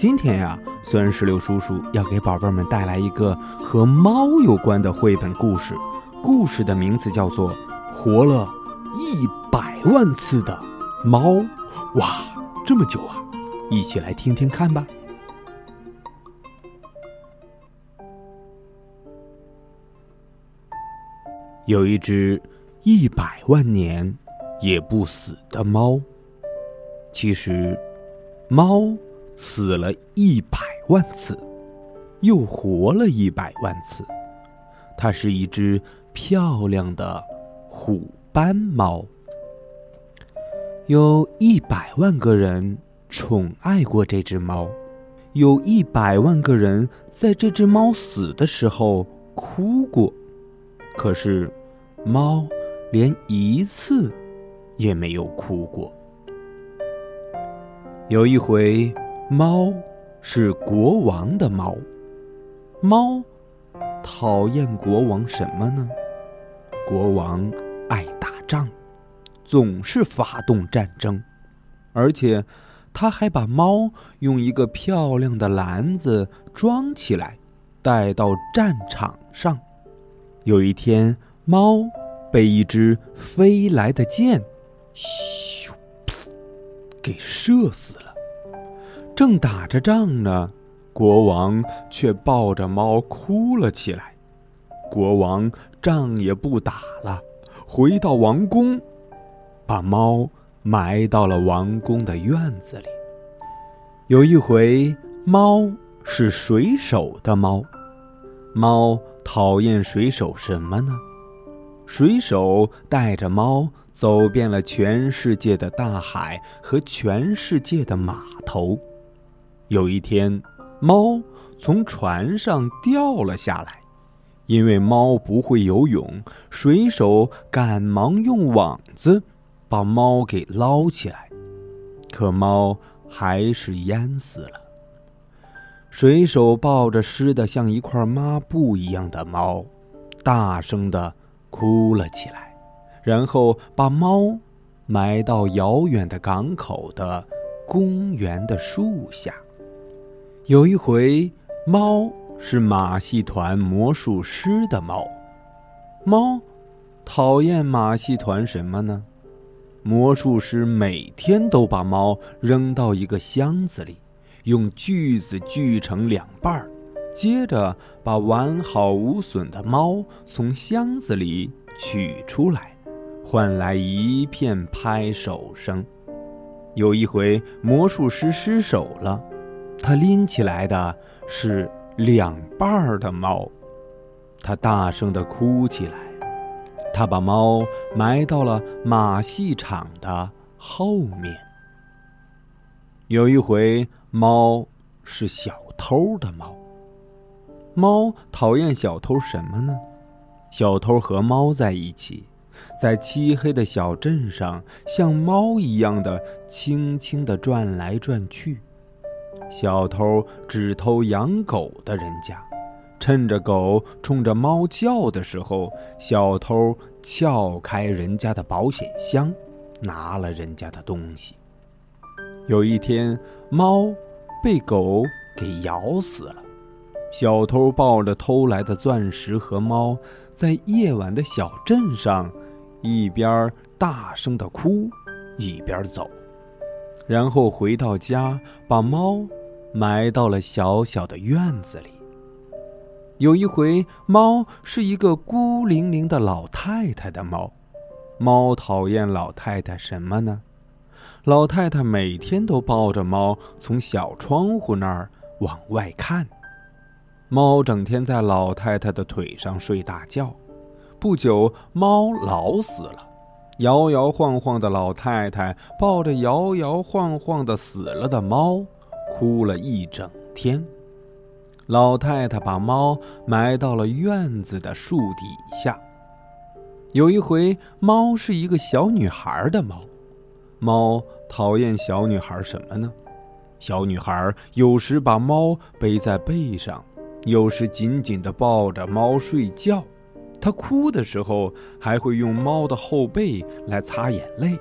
今天呀，酸石榴叔叔要给宝贝们带来一个和猫有关的绘本故事，故事的名字叫做《活了一百万次的猫》。哇，这么久啊！一起来听听看吧。有一只一百万年也不死的猫。其实，猫。死了一百万次，又活了一百万次。它是一只漂亮的虎斑猫。有一百万个人宠爱过这只猫，有一百万个人在这只猫死的时候哭过。可是，猫连一次也没有哭过。有一回。猫是国王的猫，猫讨厌国王什么呢？国王爱打仗，总是发动战争，而且他还把猫用一个漂亮的篮子装起来，带到战场上。有一天，猫被一只飞来的箭，咻，给射死了。正打着仗呢，国王却抱着猫哭了起来。国王仗也不打了，回到王宫，把猫埋到了王宫的院子里。有一回，猫是水手的猫，猫讨厌水手什么呢？水手带着猫走遍了全世界的大海和全世界的码头。有一天，猫从船上掉了下来，因为猫不会游泳，水手赶忙用网子把猫给捞起来，可猫还是淹死了。水手抱着湿的像一块抹布一样的猫，大声的哭了起来，然后把猫埋到遥远的港口的公园的树下。有一回，猫是马戏团魔术师的猫。猫讨厌马戏团什么呢？魔术师每天都把猫扔到一个箱子里，用锯子锯成两半儿，接着把完好无损的猫从箱子里取出来，换来一片拍手声。有一回，魔术师失手了。他拎起来的是两半儿的猫，他大声的哭起来。他把猫埋到了马戏场的后面。有一回，猫是小偷的猫。猫讨厌小偷什么呢？小偷和猫在一起，在漆黑的小镇上，像猫一样的轻轻的转来转去。小偷只偷养狗的人家，趁着狗冲着猫叫的时候，小偷撬开人家的保险箱，拿了人家的东西。有一天，猫被狗给咬死了，小偷抱着偷来的钻石和猫，在夜晚的小镇上，一边大声的哭，一边走，然后回到家，把猫。埋到了小小的院子里。有一回，猫是一个孤零零的老太太的猫。猫讨厌老太太什么呢？老太太每天都抱着猫从小窗户那儿往外看。猫整天在老太太的腿上睡大觉。不久，猫老死了。摇摇晃晃的老太太抱着摇摇晃晃的死了的猫。哭了一整天，老太太把猫埋到了院子的树底下。有一回，猫是一个小女孩的猫。猫讨厌小女孩什么呢？小女孩有时把猫背在背上，有时紧紧地抱着猫睡觉。她哭的时候，还会用猫的后背来擦眼泪。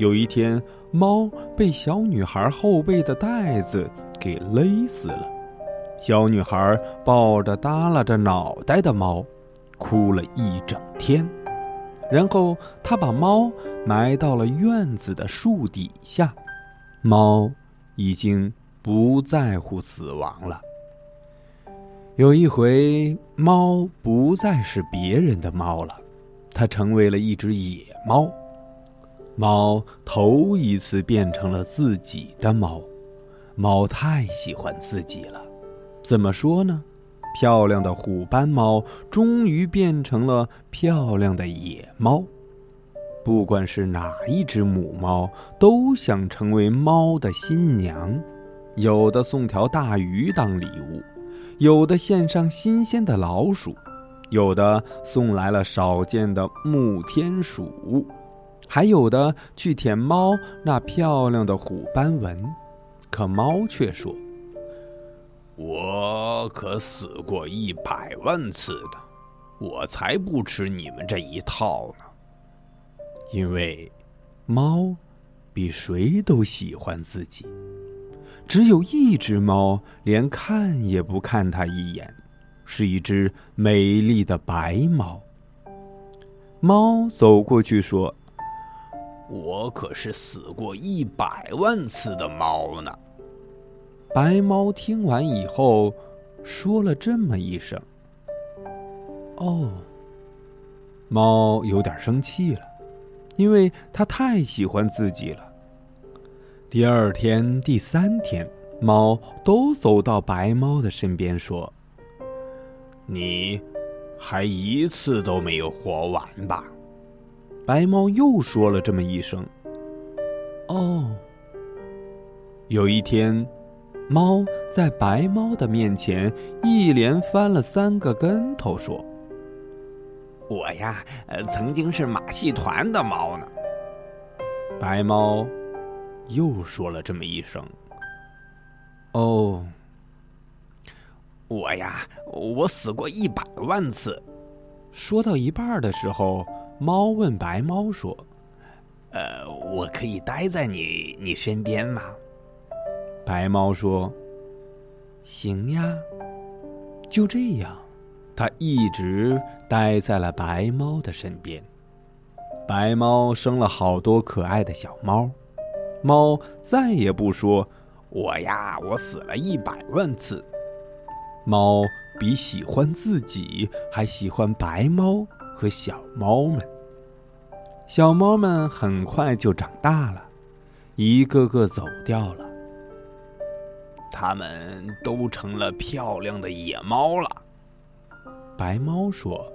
有一天，猫被小女孩后背的带子给勒死了。小女孩抱着耷拉着脑袋的猫，哭了一整天。然后，她把猫埋到了院子的树底下。猫已经不在乎死亡了。有一回，猫不再是别人的猫了，它成为了一只野猫。猫头一次变成了自己的猫，猫太喜欢自己了。怎么说呢？漂亮的虎斑猫终于变成了漂亮的野猫。不管是哪一只母猫，都想成为猫的新娘。有的送条大鱼当礼物，有的献上新鲜的老鼠，有的送来了少见的木天鼠。还有的去舔猫那漂亮的虎斑纹，可猫却说：“我可死过一百万次的，我才不吃你们这一套呢。”因为，猫比谁都喜欢自己。只有一只猫连看也不看它一眼，是一只美丽的白猫。猫走过去说。我可是死过一百万次的猫呢。白猫听完以后，说了这么一声：“哦。”猫有点生气了，因为它太喜欢自己了。第二天、第三天，猫都走到白猫的身边说：“你还一次都没有活完吧？”白猫又说了这么一声：“哦。”有一天，猫在白猫的面前一连翻了三个跟头，说：“我呀，呃，曾经是马戏团的猫呢。”白猫又说了这么一声：“哦。”我呀，我死过一百万次。说到一半的时候。猫问白猫说：“呃，我可以待在你你身边吗？”白猫说：“行呀。”就这样，它一直待在了白猫的身边。白猫生了好多可爱的小猫，猫再也不说：“我呀，我死了一百万次。”猫比喜欢自己还喜欢白猫。和小猫们，小猫们很快就长大了，一个个走掉了。它们都成了漂亮的野猫了。白猫说：“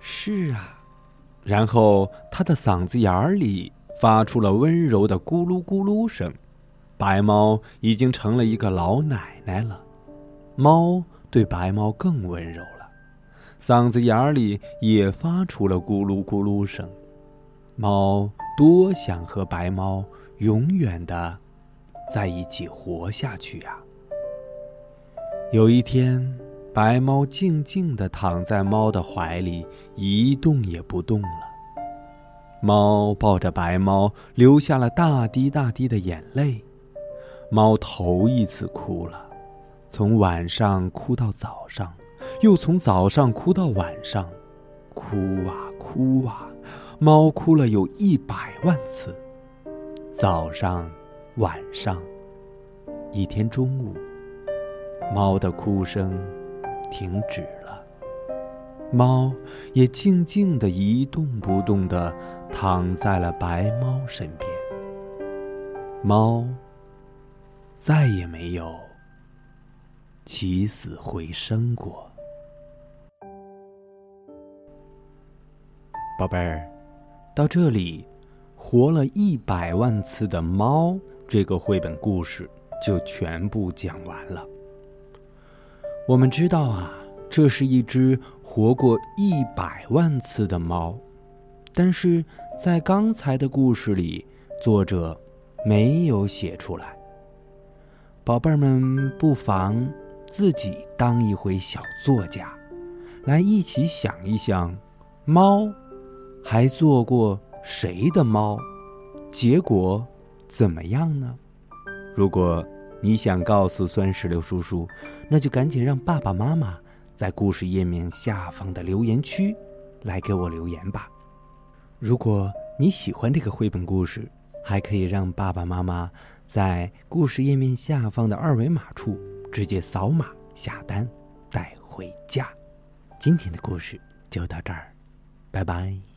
是啊。”然后它的嗓子眼里发出了温柔的咕噜咕噜声。白猫已经成了一个老奶奶了。猫对白猫更温柔。嗓子眼里也发出了咕噜咕噜声，猫多想和白猫永远的在一起活下去呀。有一天，白猫静静的躺在猫的怀里，一动也不动了。猫抱着白猫，流下了大滴大滴的眼泪。猫头一次哭了，从晚上哭到早上。又从早上哭到晚上，哭啊哭啊，猫哭了有一百万次。早上、晚上，一天中午，猫的哭声停止了，猫也静静的一动不动的躺在了白猫身边。猫再也没有起死回生过。宝贝儿，到这里，活了一百万次的猫这个绘本故事就全部讲完了。我们知道啊，这是一只活过一百万次的猫，但是在刚才的故事里，作者没有写出来。宝贝儿们，不妨自己当一回小作家，来一起想一想，猫还做过谁的猫？结果怎么样呢？如果你想告诉酸石榴叔叔，那就赶紧让爸爸妈妈在故事页面下方的留言区来给我留言吧。如果你喜欢这个绘本故事，还可以让爸爸妈妈在故事页面下方的二维码处直接扫码下单带回家。今天的故事就到这儿，拜拜。